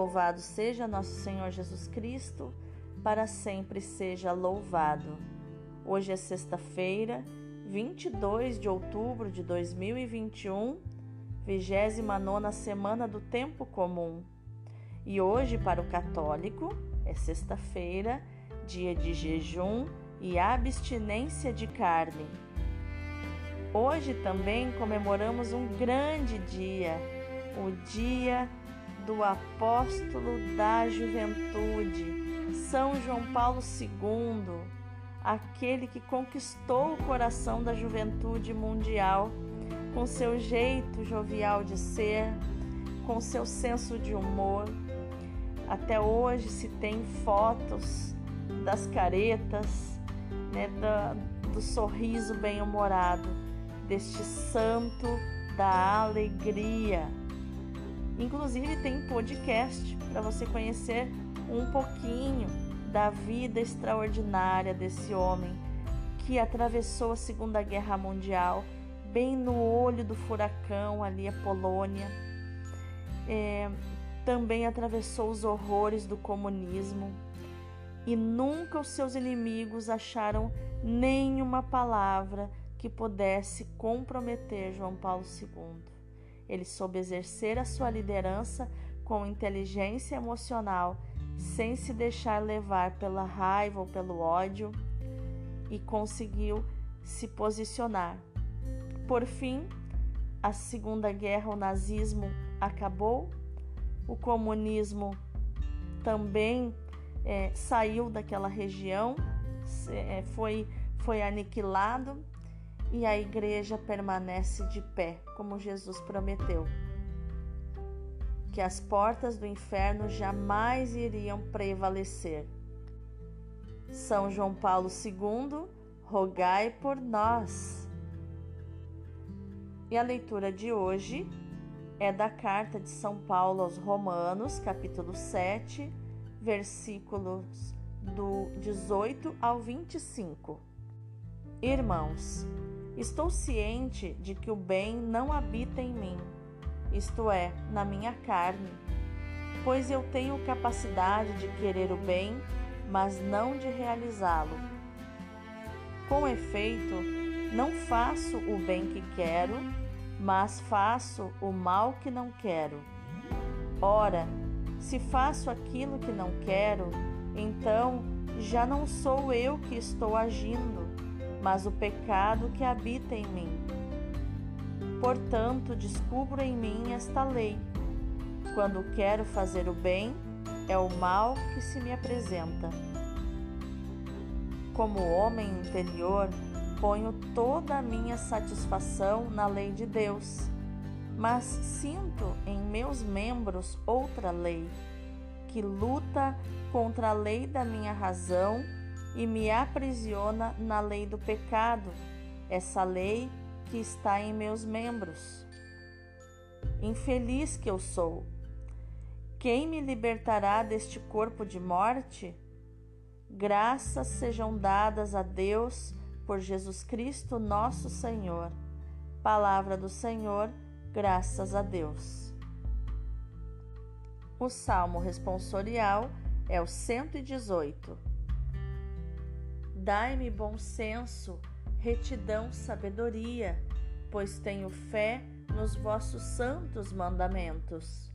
Louvado seja nosso Senhor Jesus Cristo, para sempre seja louvado. Hoje é sexta-feira, 22 de outubro de 2021, 29 semana do tempo comum. E hoje, para o católico, é sexta-feira, dia de jejum e abstinência de carne. Hoje também comemoramos um grande dia, o Dia do Apóstolo da Juventude, São João Paulo II, aquele que conquistou o coração da juventude mundial com seu jeito jovial de ser, com seu senso de humor. Até hoje se tem fotos das caretas, né, do, do sorriso bem-humorado deste santo da alegria. Inclusive tem podcast para você conhecer um pouquinho da vida extraordinária desse homem que atravessou a Segunda Guerra Mundial bem no olho do furacão ali a Polônia. É, também atravessou os horrores do comunismo e nunca os seus inimigos acharam nenhuma palavra que pudesse comprometer João Paulo II. Ele soube exercer a sua liderança com inteligência emocional, sem se deixar levar pela raiva ou pelo ódio, e conseguiu se posicionar. Por fim, a Segunda Guerra, o nazismo acabou, o comunismo também é, saiu daquela região, é, foi, foi aniquilado e a igreja permanece de pé, como Jesus prometeu. Que as portas do inferno jamais iriam prevalecer. São João Paulo II, rogai por nós. E a leitura de hoje é da carta de São Paulo aos Romanos, capítulo 7, versículos do 18 ao 25. Irmãos, Estou ciente de que o bem não habita em mim, isto é, na minha carne, pois eu tenho capacidade de querer o bem, mas não de realizá-lo. Com efeito, não faço o bem que quero, mas faço o mal que não quero. Ora, se faço aquilo que não quero, então já não sou eu que estou agindo, mas o pecado que habita em mim. Portanto, descubro em mim esta lei. Quando quero fazer o bem, é o mal que se me apresenta. Como homem interior, ponho toda a minha satisfação na lei de Deus, mas sinto em meus membros outra lei, que luta contra a lei da minha razão e me aprisiona na lei do pecado, essa lei que está em meus membros. Infeliz que eu sou! Quem me libertará deste corpo de morte? Graças sejam dadas a Deus por Jesus Cristo, nosso Senhor. Palavra do Senhor, graças a Deus. O salmo responsorial é o 118. Dai-me bom senso, retidão, sabedoria, pois tenho fé nos vossos santos mandamentos.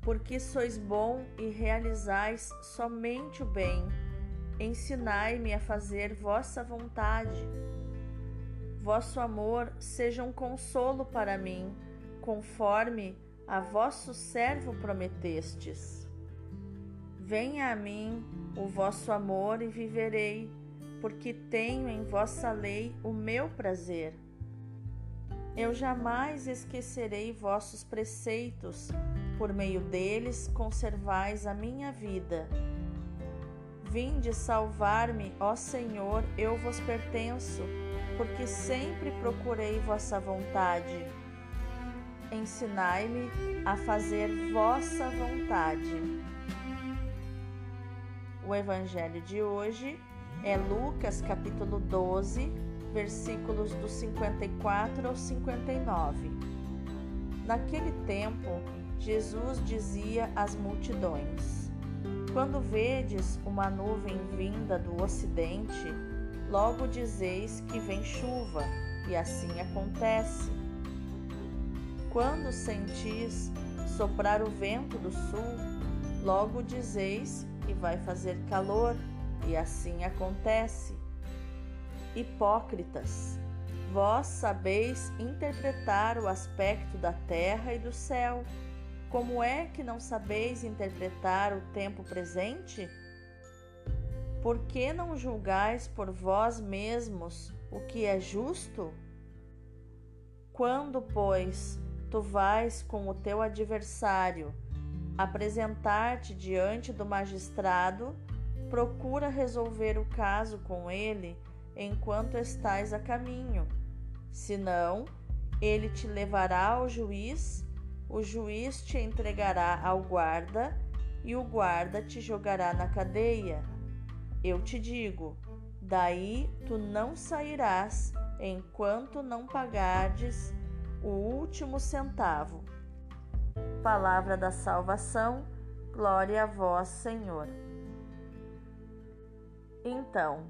Porque sois bom e realizais somente o bem, ensinai-me a fazer vossa vontade. Vosso amor seja um consolo para mim, conforme a vosso servo prometestes. Venha a mim o vosso amor e viverei porque tenho em vossa lei o meu prazer. Eu jamais esquecerei vossos preceitos, por meio deles conservais a minha vida. Vinde salvar-me, ó Senhor, eu vos pertenço, porque sempre procurei vossa vontade. Ensinai-me a fazer vossa vontade. O evangelho de hoje é Lucas capítulo 12, versículos do 54 ao 59. Naquele tempo, Jesus dizia às multidões: Quando vedes uma nuvem vinda do ocidente, logo dizeis que vem chuva, e assim acontece. Quando sentis soprar o vento do sul, logo dizeis que vai fazer calor, e assim acontece. Hipócritas, vós sabeis interpretar o aspecto da terra e do céu. Como é que não sabeis interpretar o tempo presente? Por que não julgais por vós mesmos o que é justo? Quando, pois, tu vais com o teu adversário apresentar-te diante do magistrado, procura resolver o caso com ele enquanto estás a caminho. Senão, ele te levará ao juiz, o juiz te entregará ao guarda e o guarda te jogará na cadeia. Eu te digo: daí tu não sairás enquanto não pagardes o último centavo. Palavra da salvação, glória a vós, Senhor. Então,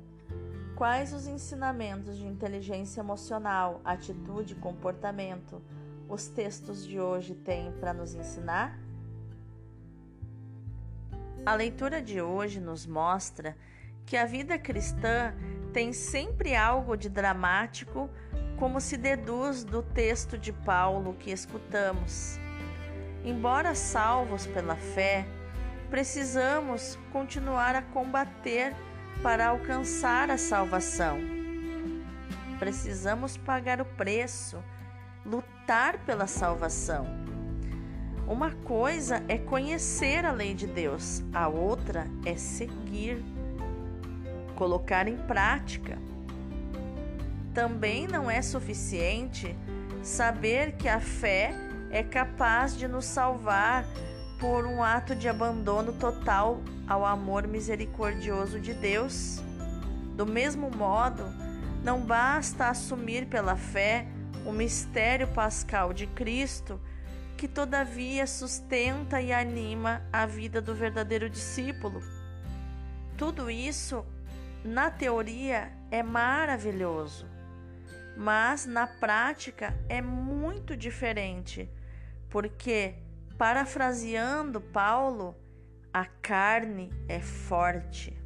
quais os ensinamentos de inteligência emocional, atitude e comportamento os textos de hoje têm para nos ensinar? A leitura de hoje nos mostra que a vida cristã tem sempre algo de dramático, como se deduz do texto de Paulo que escutamos. Embora salvos pela fé, precisamos continuar a combater para alcançar a salvação. Precisamos pagar o preço, lutar pela salvação. Uma coisa é conhecer a lei de Deus, a outra é seguir colocar em prática. Também não é suficiente saber que a fé é capaz de nos salvar por um ato de abandono total ao amor misericordioso de Deus. Do mesmo modo, não basta assumir pela fé o mistério pascal de Cristo, que todavia sustenta e anima a vida do verdadeiro discípulo. Tudo isso na teoria é maravilhoso, mas na prática é muito diferente, porque, parafraseando Paulo, a carne é forte.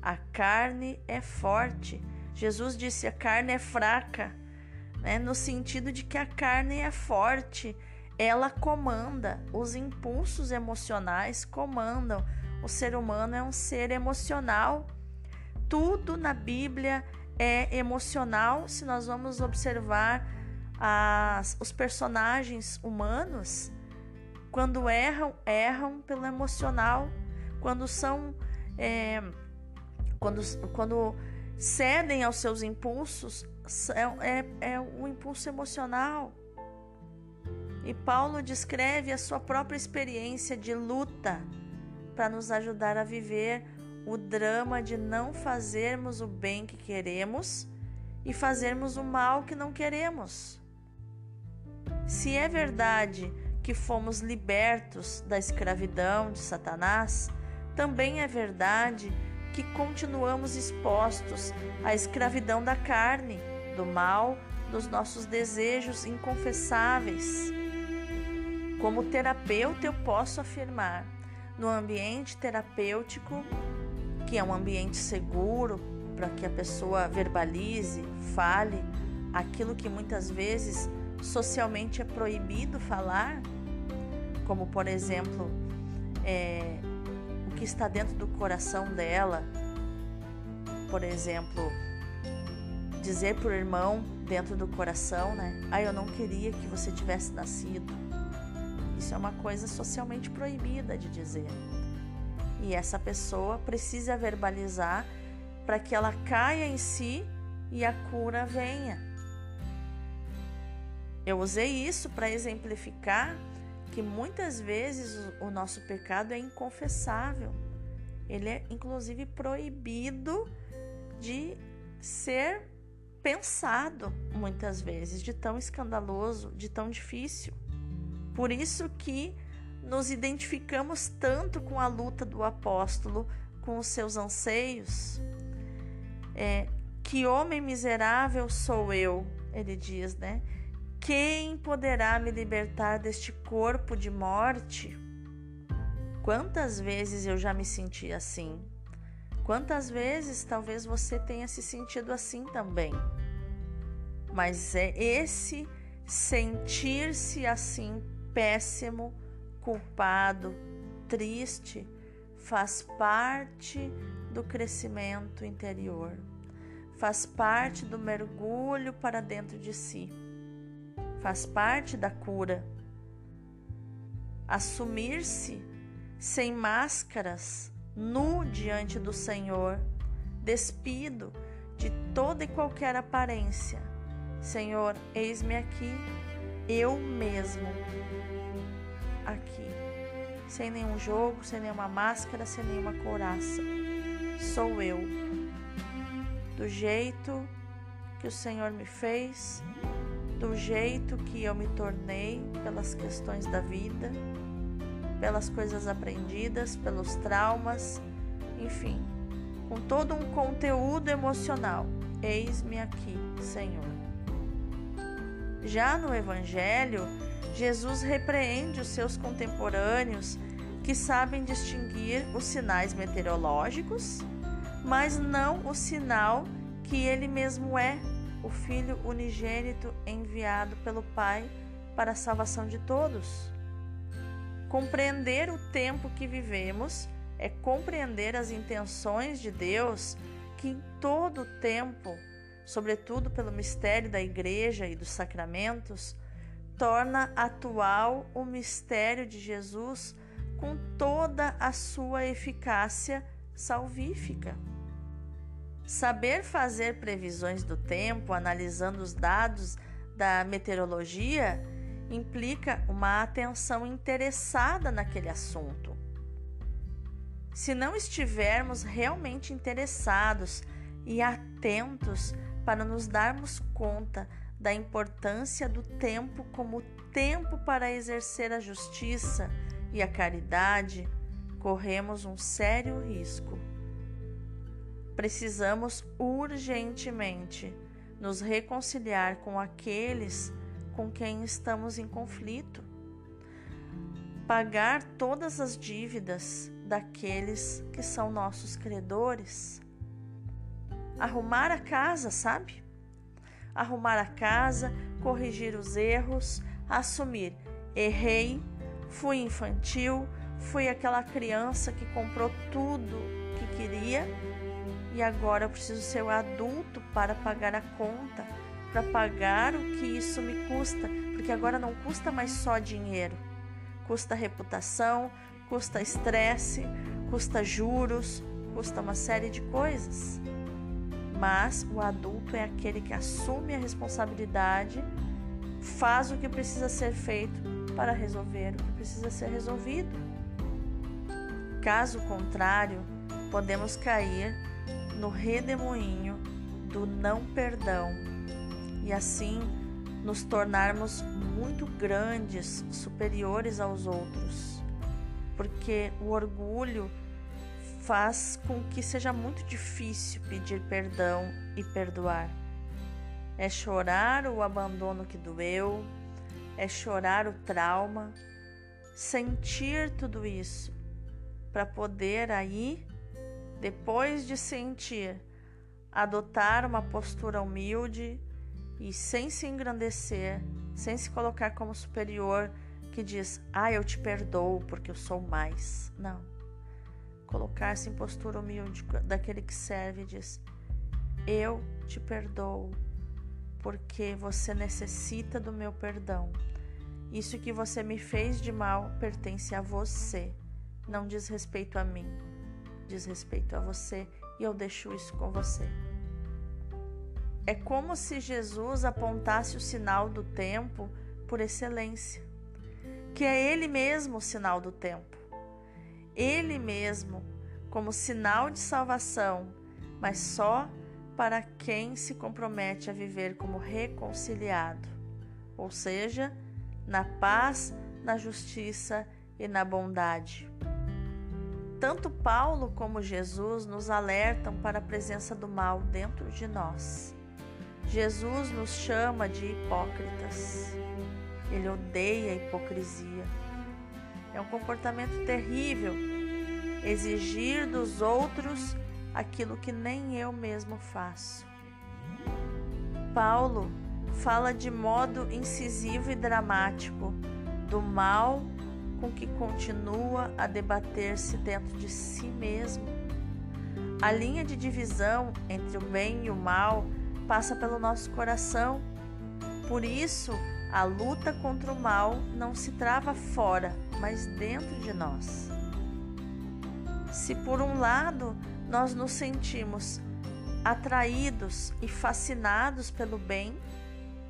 A carne é forte. Jesus disse: a carne é fraca, né? no sentido de que a carne é forte, ela comanda, os impulsos emocionais comandam. O ser humano é um ser emocional tudo na Bíblia é emocional se nós vamos observar as, os personagens humanos quando erram erram pelo emocional quando são é, quando, quando cedem aos seus impulsos é, é, é o impulso emocional e Paulo descreve a sua própria experiência de luta para nos ajudar a viver o drama de não fazermos o bem que queremos e fazermos o mal que não queremos. Se é verdade que fomos libertos da escravidão de Satanás, também é verdade que continuamos expostos à escravidão da carne, do mal, dos nossos desejos inconfessáveis. Como terapeuta, eu posso afirmar: no ambiente terapêutico, que é um ambiente seguro para que a pessoa verbalize, fale aquilo que muitas vezes socialmente é proibido falar, como por exemplo é, o que está dentro do coração dela, por exemplo, dizer para o irmão dentro do coração, né? Ah, eu não queria que você tivesse nascido. Isso é uma coisa socialmente proibida de dizer. E essa pessoa precisa verbalizar para que ela caia em si e a cura venha. Eu usei isso para exemplificar que muitas vezes o nosso pecado é inconfessável. Ele é inclusive proibido de ser pensado muitas vezes, de tão escandaloso, de tão difícil. Por isso que nos identificamos tanto com a luta do apóstolo, com os seus anseios. É, que homem miserável sou eu, ele diz, né? Quem poderá me libertar deste corpo de morte? Quantas vezes eu já me senti assim? Quantas vezes talvez você tenha se sentido assim também? Mas é esse sentir-se assim péssimo, culpado, triste, faz parte do crescimento interior, faz parte do mergulho para dentro de si, faz parte da cura. Assumir-se sem máscaras, nu diante do Senhor, despido de toda e qualquer aparência. Senhor, eis-me aqui, eu mesmo, aqui, sem nenhum jogo, sem nenhuma máscara, sem nenhuma couraça. Sou eu, do jeito que o Senhor me fez, do jeito que eu me tornei pelas questões da vida pelas coisas aprendidas, pelos traumas, enfim, com todo um conteúdo emocional. Eis-me aqui, Senhor. Já no Evangelho, Jesus repreende os seus contemporâneos que sabem distinguir os sinais meteorológicos, mas não o sinal que ele mesmo é, o Filho unigênito enviado pelo Pai para a salvação de todos. Compreender o tempo que vivemos é compreender as intenções de Deus que em todo o tempo, sobretudo pelo mistério da igreja e dos sacramentos, torna atual o mistério de Jesus com toda a sua eficácia salvífica. Saber fazer previsões do tempo, analisando os dados da meteorologia, implica uma atenção interessada naquele assunto. Se não estivermos realmente interessados e atentos para nos darmos conta da importância do tempo como tempo para exercer a justiça e a caridade, corremos um sério risco. Precisamos urgentemente nos reconciliar com aqueles com quem estamos em conflito, pagar todas as dívidas daqueles que são nossos credores, arrumar a casa, sabe? Arrumar a casa, corrigir os erros, assumir: errei, fui infantil, fui aquela criança que comprou tudo que queria e agora eu preciso ser o adulto para pagar a conta para pagar o que isso me custa, porque agora não custa mais só dinheiro, custa reputação, custa estresse, custa juros, custa uma série de coisas. Mas o adulto é aquele que assume a responsabilidade, faz o que precisa ser feito para resolver o que precisa ser resolvido. Caso contrário, podemos cair no redemoinho do não perdão e assim nos tornarmos muito grandes, superiores aos outros. Porque o orgulho faz com que seja muito difícil pedir perdão e perdoar. É chorar o abandono que doeu, é chorar o trauma, sentir tudo isso para poder aí, depois de sentir, adotar uma postura humilde e sem se engrandecer, sem se colocar como superior, que diz: Ah, eu te perdoo porque eu sou mais. Não. Colocar-se em postura humilde daquele que serve e diz: Eu te perdoo porque você necessita do meu perdão. Isso que você me fez de mal pertence a você, não diz respeito a mim, diz respeito a você e eu deixo isso com você. É como se Jesus apontasse o sinal do tempo por excelência, que é Ele mesmo o sinal do tempo. Ele mesmo como sinal de salvação, mas só para quem se compromete a viver como reconciliado, ou seja, na paz, na justiça e na bondade. Tanto Paulo como Jesus nos alertam para a presença do mal dentro de nós. Jesus nos chama de hipócritas. Ele odeia a hipocrisia. É um comportamento terrível exigir dos outros aquilo que nem eu mesmo faço. Paulo fala de modo incisivo e dramático do mal com que continua a debater-se dentro de si mesmo. A linha de divisão entre o bem e o mal passa pelo nosso coração. Por isso, a luta contra o mal não se trava fora, mas dentro de nós. Se por um lado nós nos sentimos atraídos e fascinados pelo bem,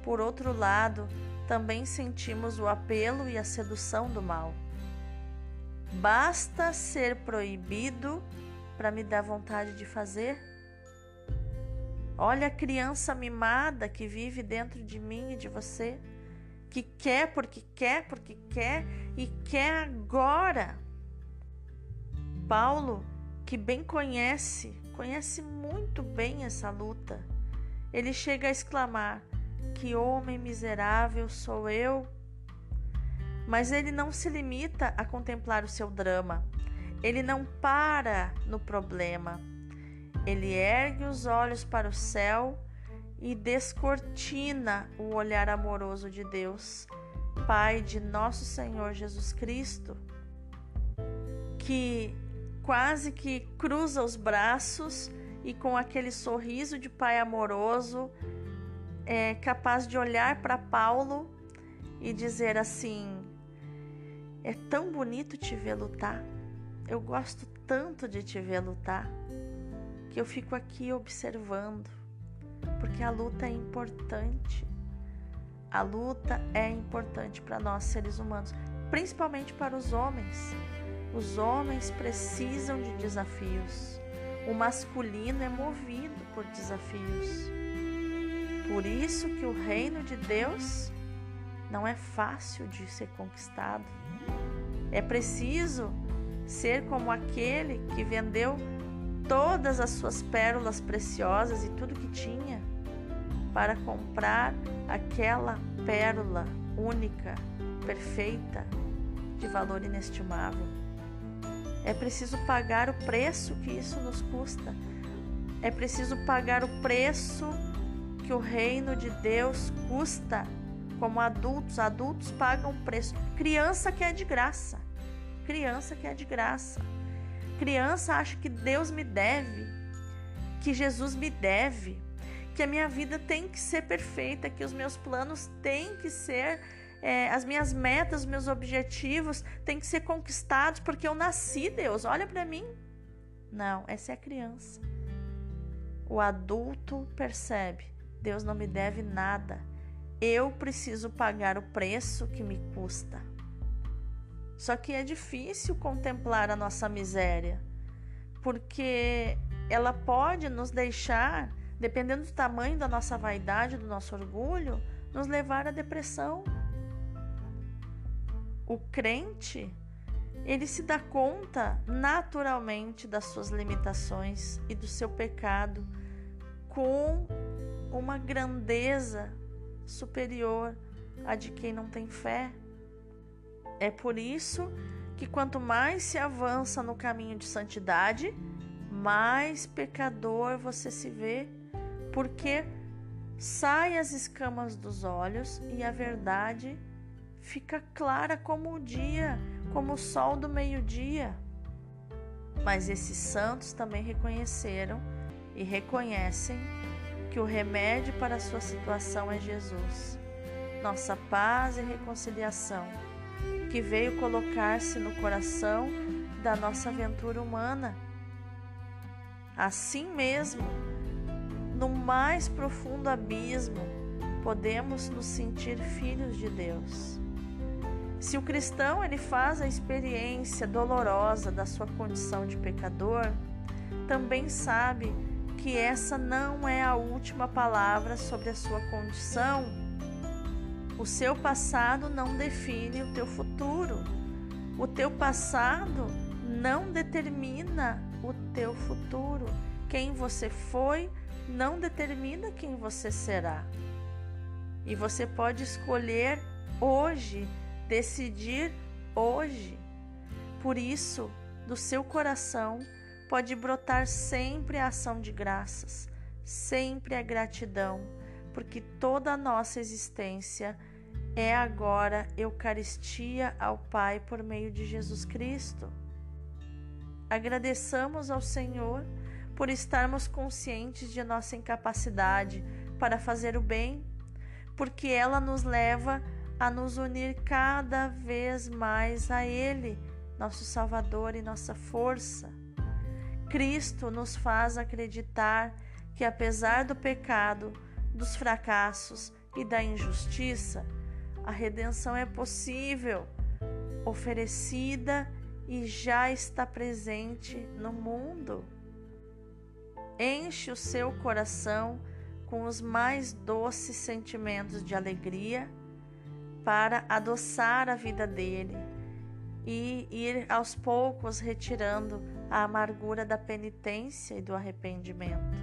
por outro lado, também sentimos o apelo e a sedução do mal. Basta ser proibido para me dar vontade de fazer? Olha a criança mimada que vive dentro de mim e de você, que quer porque quer, porque quer e quer agora. Paulo, que bem conhece, conhece muito bem essa luta, ele chega a exclamar: Que homem miserável sou eu! Mas ele não se limita a contemplar o seu drama, ele não para no problema ele ergue os olhos para o céu e descortina o olhar amoroso de Deus, Pai de nosso Senhor Jesus Cristo, que quase que cruza os braços e com aquele sorriso de Pai amoroso é capaz de olhar para Paulo e dizer assim: É tão bonito te ver lutar. Eu gosto tanto de te ver lutar que eu fico aqui observando, porque a luta é importante. A luta é importante para nós seres humanos, principalmente para os homens. Os homens precisam de desafios. O masculino é movido por desafios. Por isso que o reino de Deus não é fácil de ser conquistado. É preciso ser como aquele que vendeu todas as suas pérolas preciosas e tudo que tinha para comprar aquela pérola única, perfeita, de valor inestimável. É preciso pagar o preço que isso nos custa. É preciso pagar o preço que o reino de Deus custa como adultos. Adultos pagam preço. Criança que é de graça. Criança que é de graça. Criança acha que Deus me deve, que Jesus me deve, que a minha vida tem que ser perfeita, que os meus planos têm que ser, é, as minhas metas, os meus objetivos têm que ser conquistados porque eu nasci, Deus, olha para mim. Não, essa é a criança. O adulto percebe: Deus não me deve nada. Eu preciso pagar o preço que me custa. Só que é difícil contemplar a nossa miséria, porque ela pode nos deixar, dependendo do tamanho da nossa vaidade, do nosso orgulho, nos levar à depressão. O crente, ele se dá conta naturalmente das suas limitações e do seu pecado com uma grandeza superior à de quem não tem fé. É por isso que quanto mais se avança no caminho de santidade, mais pecador você se vê, porque sai as escamas dos olhos e a verdade fica clara como o dia, como o sol do meio-dia. Mas esses santos também reconheceram e reconhecem que o remédio para a sua situação é Jesus, nossa paz e reconciliação que veio colocar-se no coração da nossa aventura humana. Assim mesmo, no mais profundo abismo, podemos nos sentir filhos de Deus. Se o cristão ele faz a experiência dolorosa da sua condição de pecador, também sabe que essa não é a última palavra sobre a sua condição O seu passado não define o teu futuro. O teu passado não determina o teu futuro. Quem você foi não determina quem você será. E você pode escolher hoje, decidir hoje. Por isso, do seu coração pode brotar sempre a ação de graças, sempre a gratidão, porque toda a nossa existência é agora Eucaristia ao Pai por meio de Jesus Cristo. Agradeçamos ao Senhor por estarmos conscientes de nossa incapacidade para fazer o bem, porque ela nos leva a nos unir cada vez mais a Ele, nosso Salvador e nossa força. Cristo nos faz acreditar que, apesar do pecado, dos fracassos e da injustiça, a redenção é possível, oferecida e já está presente no mundo. Enche o seu coração com os mais doces sentimentos de alegria para adoçar a vida dele e ir aos poucos retirando a amargura da penitência e do arrependimento.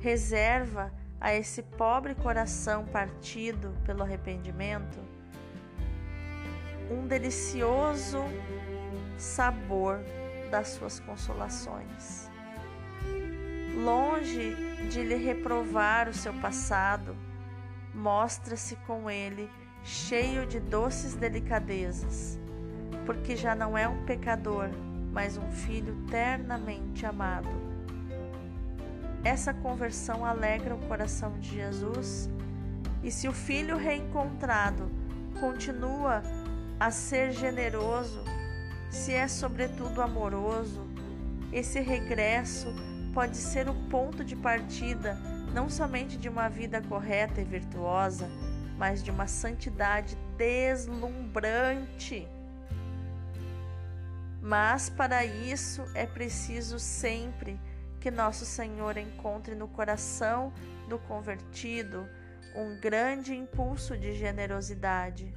Reserva a esse pobre coração partido pelo arrependimento um delicioso sabor das suas consolações longe de lhe reprovar o seu passado, mostra-se com ele cheio de doces delicadezas, porque já não é um pecador, mas um filho ternamente amado. Essa conversão alegra o coração de Jesus, e se o filho reencontrado continua a ser generoso, se é sobretudo amoroso, esse regresso pode ser o ponto de partida não somente de uma vida correta e virtuosa, mas de uma santidade deslumbrante. Mas para isso é preciso sempre que nosso Senhor encontre no coração do convertido um grande impulso de generosidade.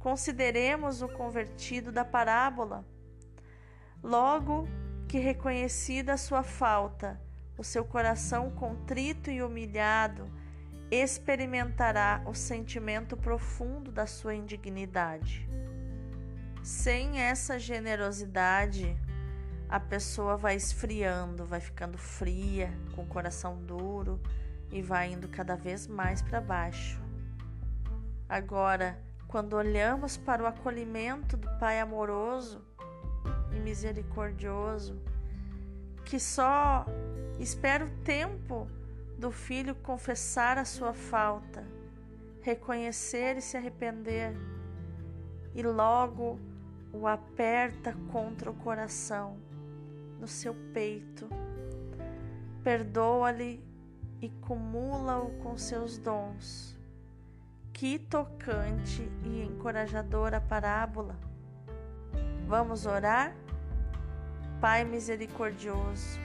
Consideremos o convertido da parábola. Logo que reconhecida a sua falta, o seu coração contrito e humilhado experimentará o sentimento profundo da sua indignidade. Sem essa generosidade, a pessoa vai esfriando, vai ficando fria, com o coração duro e vai indo cada vez mais para baixo. Agora, quando olhamos para o acolhimento do Pai amoroso, e misericordioso, que só espera o tempo do filho confessar a sua falta, reconhecer e se arrepender, e logo o aperta contra o coração, no seu peito, perdoa-lhe e cumula-o com seus dons. Que tocante e encorajadora parábola! Vamos orar? Pai misericordioso,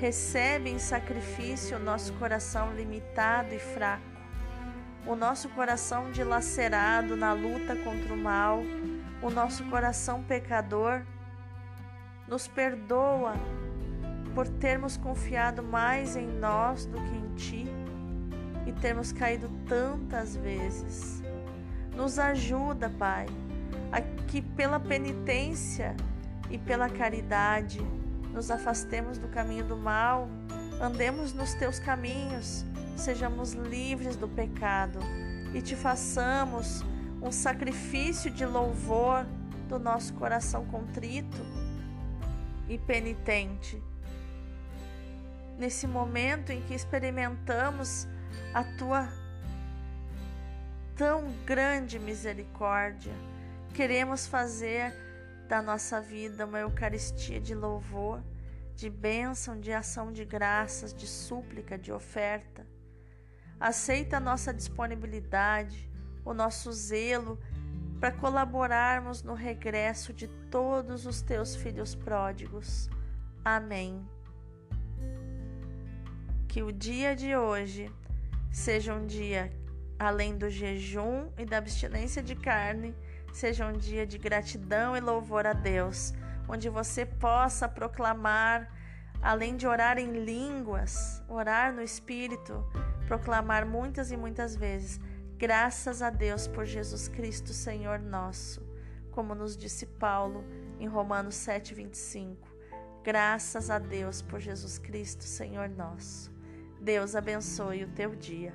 recebe em sacrifício o nosso coração limitado e fraco, o nosso coração dilacerado na luta contra o mal, o nosso coração pecador. Nos perdoa por termos confiado mais em nós do que em Ti e termos caído tantas vezes. Nos ajuda, Pai a que pela penitência e pela caridade nos afastemos do caminho do mal, andemos nos teus caminhos, sejamos livres do pecado e te façamos um sacrifício de louvor do nosso coração contrito e penitente. Nesse momento em que experimentamos a tua tão grande misericórdia, Queremos fazer da nossa vida uma Eucaristia de louvor, de bênção, de ação de graças, de súplica, de oferta. Aceita a nossa disponibilidade, o nosso zelo para colaborarmos no regresso de todos os teus filhos pródigos. Amém. Que o dia de hoje seja um dia além do jejum e da abstinência de carne, seja um dia de gratidão e louvor a Deus, onde você possa proclamar, além de orar em línguas, orar no Espírito, proclamar muitas e muitas vezes, graças a Deus por Jesus Cristo, Senhor nosso, como nos disse Paulo em Romanos 7,25. Graças a Deus por Jesus Cristo, Senhor nosso. Deus abençoe o teu dia.